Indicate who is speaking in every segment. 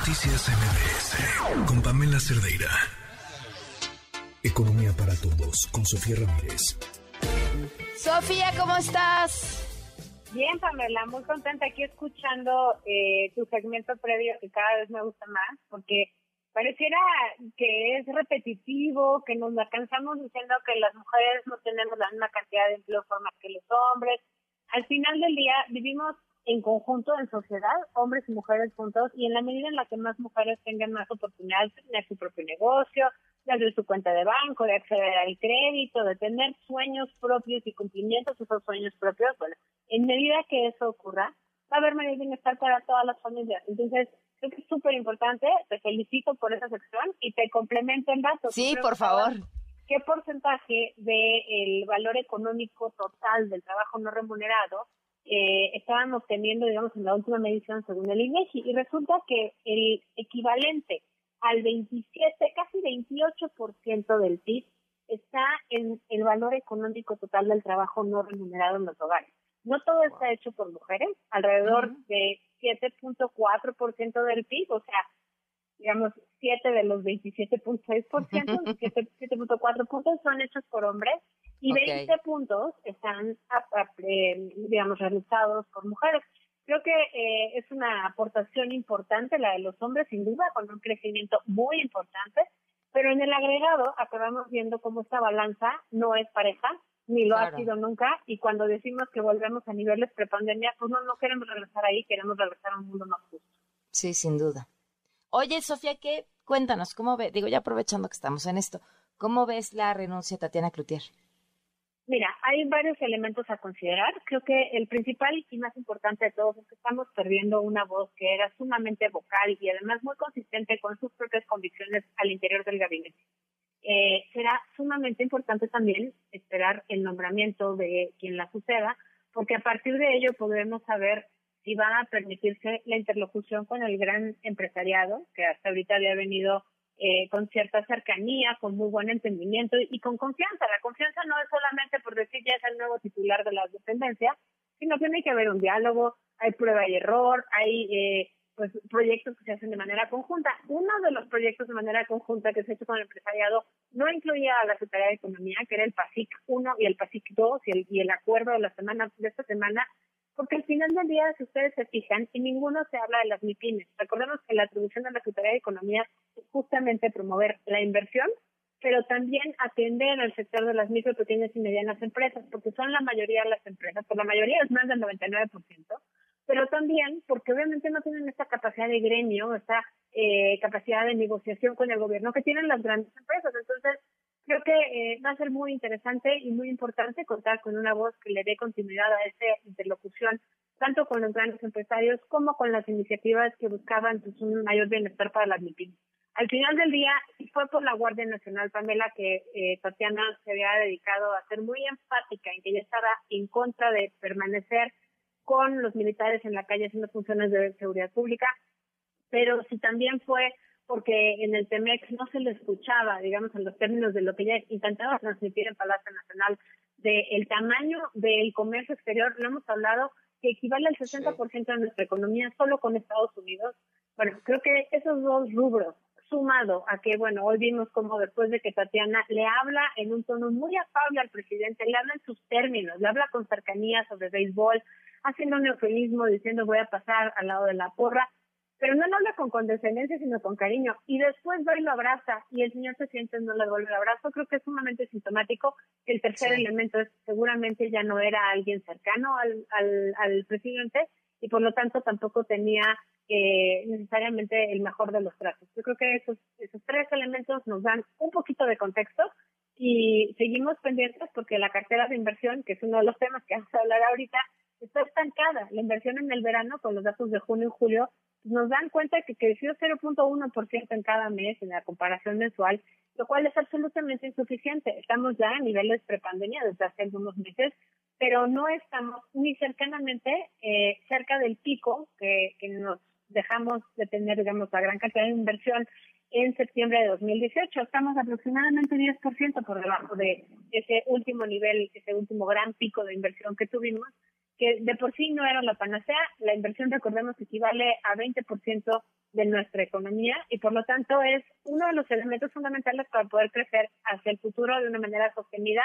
Speaker 1: Noticias MBS con Pamela Cerdeira. Economía para todos con Sofía Ramírez.
Speaker 2: Sofía, ¿cómo estás?
Speaker 3: Bien, Pamela, muy contenta aquí escuchando eh, tu segmento previo que cada vez me gusta más porque pareciera que es repetitivo, que nos la cansamos diciendo que las mujeres no tenemos la misma cantidad de empleo formal que los hombres. Al final del día vivimos en conjunto, en sociedad, hombres y mujeres juntos, y en la medida en la que más mujeres tengan más oportunidades de tener su propio negocio, de abrir su cuenta de banco, de acceder al crédito, de tener sueños propios y cumplimientos de esos sueños propios, bueno, en medida que eso ocurra, va a haber mayor bienestar para todas las familias. Entonces, creo que es súper importante, te felicito por esa sección y te complemento en datos.
Speaker 2: Sí, por favor.
Speaker 3: ¿Qué porcentaje del valor económico total del trabajo no remunerado eh, estábamos teniendo, digamos, en la última medición según el INEGI, y resulta que el equivalente al 27, casi 28% del PIB está en el valor económico total del trabajo no remunerado en los hogares. No todo está hecho por mujeres, alrededor de 7.4% del PIB, o sea, digamos, 7 de los 27.6%, 7.4 puntos son hechos por hombres y 20 puntos están, digamos, realizados por mujeres. Creo que eh, es una aportación importante la de los hombres, sin duda, con un crecimiento muy importante, pero en el agregado acabamos viendo cómo esta balanza no es pareja, ni lo ha sido nunca, y cuando decimos que volvemos a niveles prepandemia, pues no, no queremos regresar ahí, queremos regresar a un mundo más justo.
Speaker 2: Sí, sin duda. Oye, Sofía, ¿qué? Cuéntanos, ¿cómo ve? Digo, ya aprovechando que estamos en esto, ¿cómo ves la renuncia de Tatiana Cloutier?
Speaker 3: Mira, hay varios elementos a considerar. Creo que el principal y más importante de todos es que estamos perdiendo una voz que era sumamente vocal y además muy consistente con sus propias convicciones al interior del gabinete. Eh, será sumamente importante también esperar el nombramiento de quien la suceda, porque a partir de ello podremos saber si va a permitirse la interlocución con el gran empresariado, que hasta ahorita había venido eh, con cierta cercanía, con muy buen entendimiento y, con confianza. La confianza no es solamente por decir ya es el nuevo titular de la dependencia, sino que tiene que haber un diálogo, hay prueba y error, hay eh, pues proyectos que se hacen de manera conjunta. Uno de los proyectos de manera conjunta que se ha hecho con el empresariado no incluía a la Secretaría de Economía, que era el PASIC 1 y el PASIC 2 y el, y el acuerdo de la semana de esta semana porque al final del día, si ustedes se fijan, en ninguno se habla de las MIPIMES. Recordemos que la atribución de la Secretaría de Economía es justamente promover la inversión, pero también atender al sector de las micro, pequeñas y medianas empresas, porque son la mayoría de las empresas, por la mayoría es más del 99%, pero también porque obviamente no tienen esta capacidad de gremio, esta eh, capacidad de negociación con el gobierno que tienen las grandes empresas. Entonces, creo que eh, va a ser muy interesante y muy importante contar con una voz que le dé continuidad a esa interlocución, tanto con los grandes empresarios como con las iniciativas que buscaban pues, un mayor bienestar para las MIPIMES. Al final del día, fue por la Guardia Nacional, Pamela, que eh, Tatiana se había dedicado a ser muy enfática en que ella estaba en contra de permanecer con los militares en la calle haciendo funciones de seguridad pública, pero si también fue porque en el TEMEX no se le escuchaba, digamos, en los términos de lo que ella intentaba transmitir en Palacio Nacional, del tamaño del comercio exterior, lo hemos hablado, que equivale al 60% de nuestra economía solo con Estados Unidos. Bueno, creo que esos dos rubros, sumado a que, bueno, hoy vimos como después de que Tatiana le habla en un tono muy afable al presidente, le habla en sus términos, le habla con cercanía sobre béisbol, haciendo un eufemismo diciendo voy a pasar al lado de la porra, pero no lo habla con condescendencia, sino con cariño. Y después va y lo abraza y el señor presidente no le devuelve el abrazo. Creo que es sumamente sintomático. El tercer elemento es seguramente ya no era alguien cercano al, al, al presidente y por lo tanto tampoco tenía eh, necesariamente el mejor de los tratos. Yo creo que esos, esos tres elementos nos dan un poquito de contexto y seguimos pendientes porque la cartera de inversión, que es uno de los temas que vamos a hablar ahorita, está estancada. La inversión en el verano, con los datos de junio y julio, nos dan cuenta que creció 0.1% en cada mes en la comparación mensual, lo cual es absolutamente insuficiente. Estamos ya a niveles prepandemia desde hace algunos meses, pero no estamos ni cercanamente eh, cerca del pico que, que nos dejamos de tener, digamos, la gran cantidad de inversión en septiembre de 2018. Estamos aproximadamente 10% por debajo de ese último nivel, ese último gran pico de inversión que tuvimos que de por sí no era la panacea. La inversión, recordemos, equivale a 20% de nuestra economía y por lo tanto es uno de los elementos fundamentales para poder crecer hacia el futuro de una manera sostenida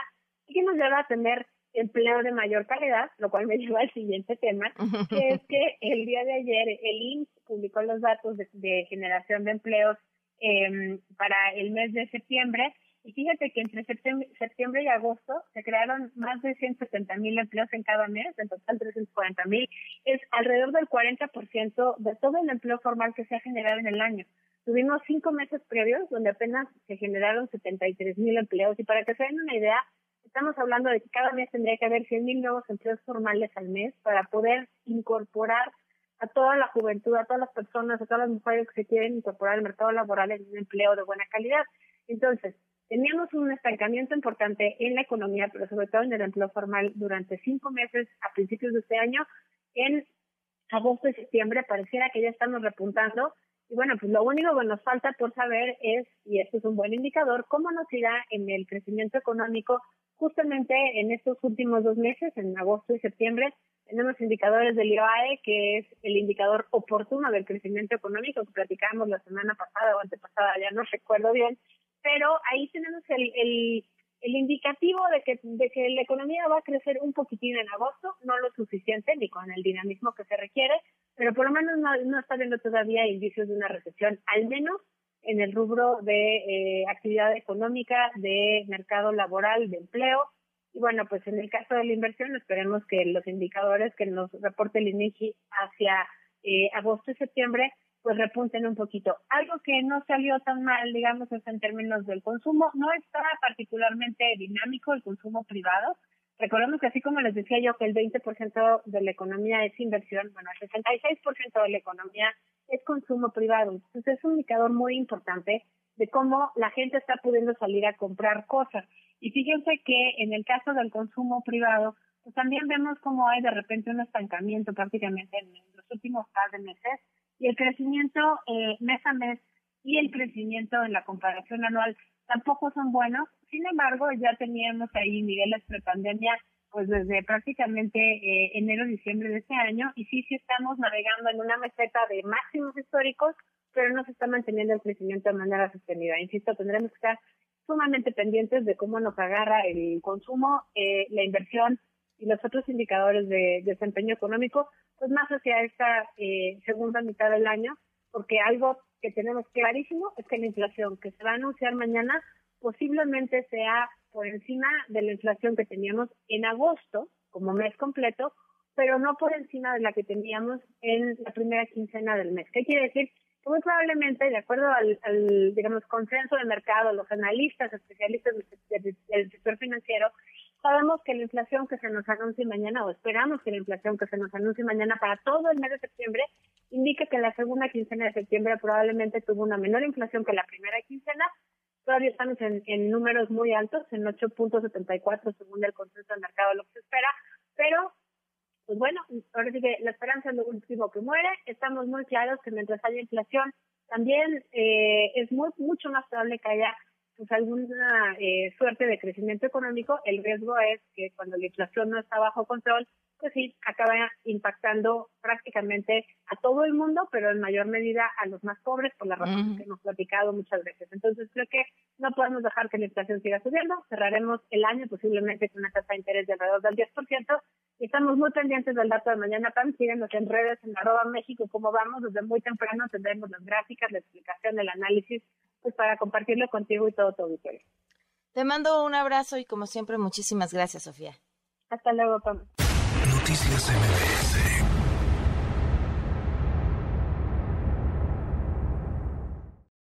Speaker 3: y que nos lleva a tener empleo de mayor calidad, lo cual me lleva al siguiente tema, que es que el día de ayer el INSS publicó los datos de, generación de empleos eh, para el mes de septiembre y fíjate que entre septiembre, y agosto se crearon más de 170 mil empleos en cada mes, en total 340 mil. Es alrededor del 40% de todo el empleo formal que se ha generado en el año. Tuvimos cinco meses previos donde apenas se generaron 73 mil empleos. Y para que se den una idea, estamos hablando de que cada mes tendría que haber 100 mil nuevos empleos formales al mes para poder incorporar a toda la juventud, a todas las personas, a todas las mujeres que se quieren incorporar al mercado laboral en un empleo de buena calidad. Entonces, Teníamos un estancamiento importante en la economía, pero sobre todo en el empleo formal durante cinco meses a principios de este año. En agosto y septiembre pareciera que ya estamos repuntando. Y bueno, pues lo único que nos falta por saber es, y esto es un buen indicador, cómo nos irá en el crecimiento económico justamente en estos últimos dos meses, en agosto y septiembre. Tenemos indicadores del IOAE, que es el indicador oportuno del crecimiento económico que platicábamos la semana pasada o antepasada, ya no recuerdo bien, pero ahí tenemos el, el, el indicativo de que, de que la economía va a crecer un poquitín en agosto, no lo suficiente ni con el dinamismo que se requiere, pero por lo menos no, no está viendo todavía indicios de una recesión, al menos en el rubro de eh, actividad económica, de mercado laboral, de empleo. Y bueno, pues en el caso de la inversión, esperemos que los indicadores que nos reporte el INEGI hacia eh, agosto y septiembre pues repunten un poquito. Algo que no salió tan mal, digamos, es en términos del consumo. No está particularmente dinámico el consumo privado. Recordemos que así como les decía yo que el 20% de la economía es inversión, bueno, el 66% de la economía es consumo privado. Entonces es un indicador muy importante de cómo la gente está pudiendo salir a comprar cosas. Y fíjense que en el caso del consumo privado, pues también vemos cómo hay de repente un estancamiento prácticamente en los últimos par de meses y el crecimiento eh, mes a mes y el crecimiento en la comparación anual tampoco son buenos. Sin embargo, ya teníamos ahí niveles prepandemia pues desde prácticamente eh, enero, diciembre de este año y sí, sí estamos navegando en una meseta de máximos históricos, pero no se está manteniendo el crecimiento de manera sostenida. Insisto, tendremos que estar sumamente pendientes de cómo nos agarra el consumo, eh, la inversión y los otros indicadores de desempeño económico, pues más hacia esta eh, segunda mitad del año, porque algo que tenemos clarísimo es que la inflación que se va a anunciar mañana posiblemente sea por encima de la inflación que teníamos en agosto como mes completo, pero no por encima de la que teníamos en la primera quincena del mes. ¿Qué quiere decir? Que muy probablemente, de acuerdo al, digamos, consenso de mercado, los analistas, especialistas del sector financiero, sabemos que la inflación que se nos anuncie mañana, o esperamos que la inflación que se nos anuncie mañana para todo el mes de septiembre, indica que la segunda quincena de septiembre probablemente tuvo una menor inflación que la primera quincena. Todavía estamos en, números muy altos, en 8.74 según el consenso del mercado, lo que se espera, pero pues bueno, ahora sí que la esperanza es lo último que muere. Estamos muy claros que mientras haya inflación, también eh, es mucho más probable que haya pues alguna eh, suerte de crecimiento económico, el riesgo es que cuando la inflación no está bajo control, pues sí, acaba impactando prácticamente a todo el mundo, pero en mayor medida a los más pobres, por las razones que hemos platicado muchas veces. Entonces creo que no podemos dejar que la inflación siga subiendo, cerraremos el año posiblemente con una tasa de interés de alrededor del 10%, y estamos muy pendientes del dato de mañana, Pam, síguenos en redes, en arroba México, cómo vamos, desde muy temprano tendremos las gráficas, la explicación, el análisis pues para compartirlo contigo y todo tu auditorio.
Speaker 2: Te mando un abrazo y como siempre muchísimas gracias, Sofía.
Speaker 3: Hasta luego, Pam.
Speaker 1: Noticias MBS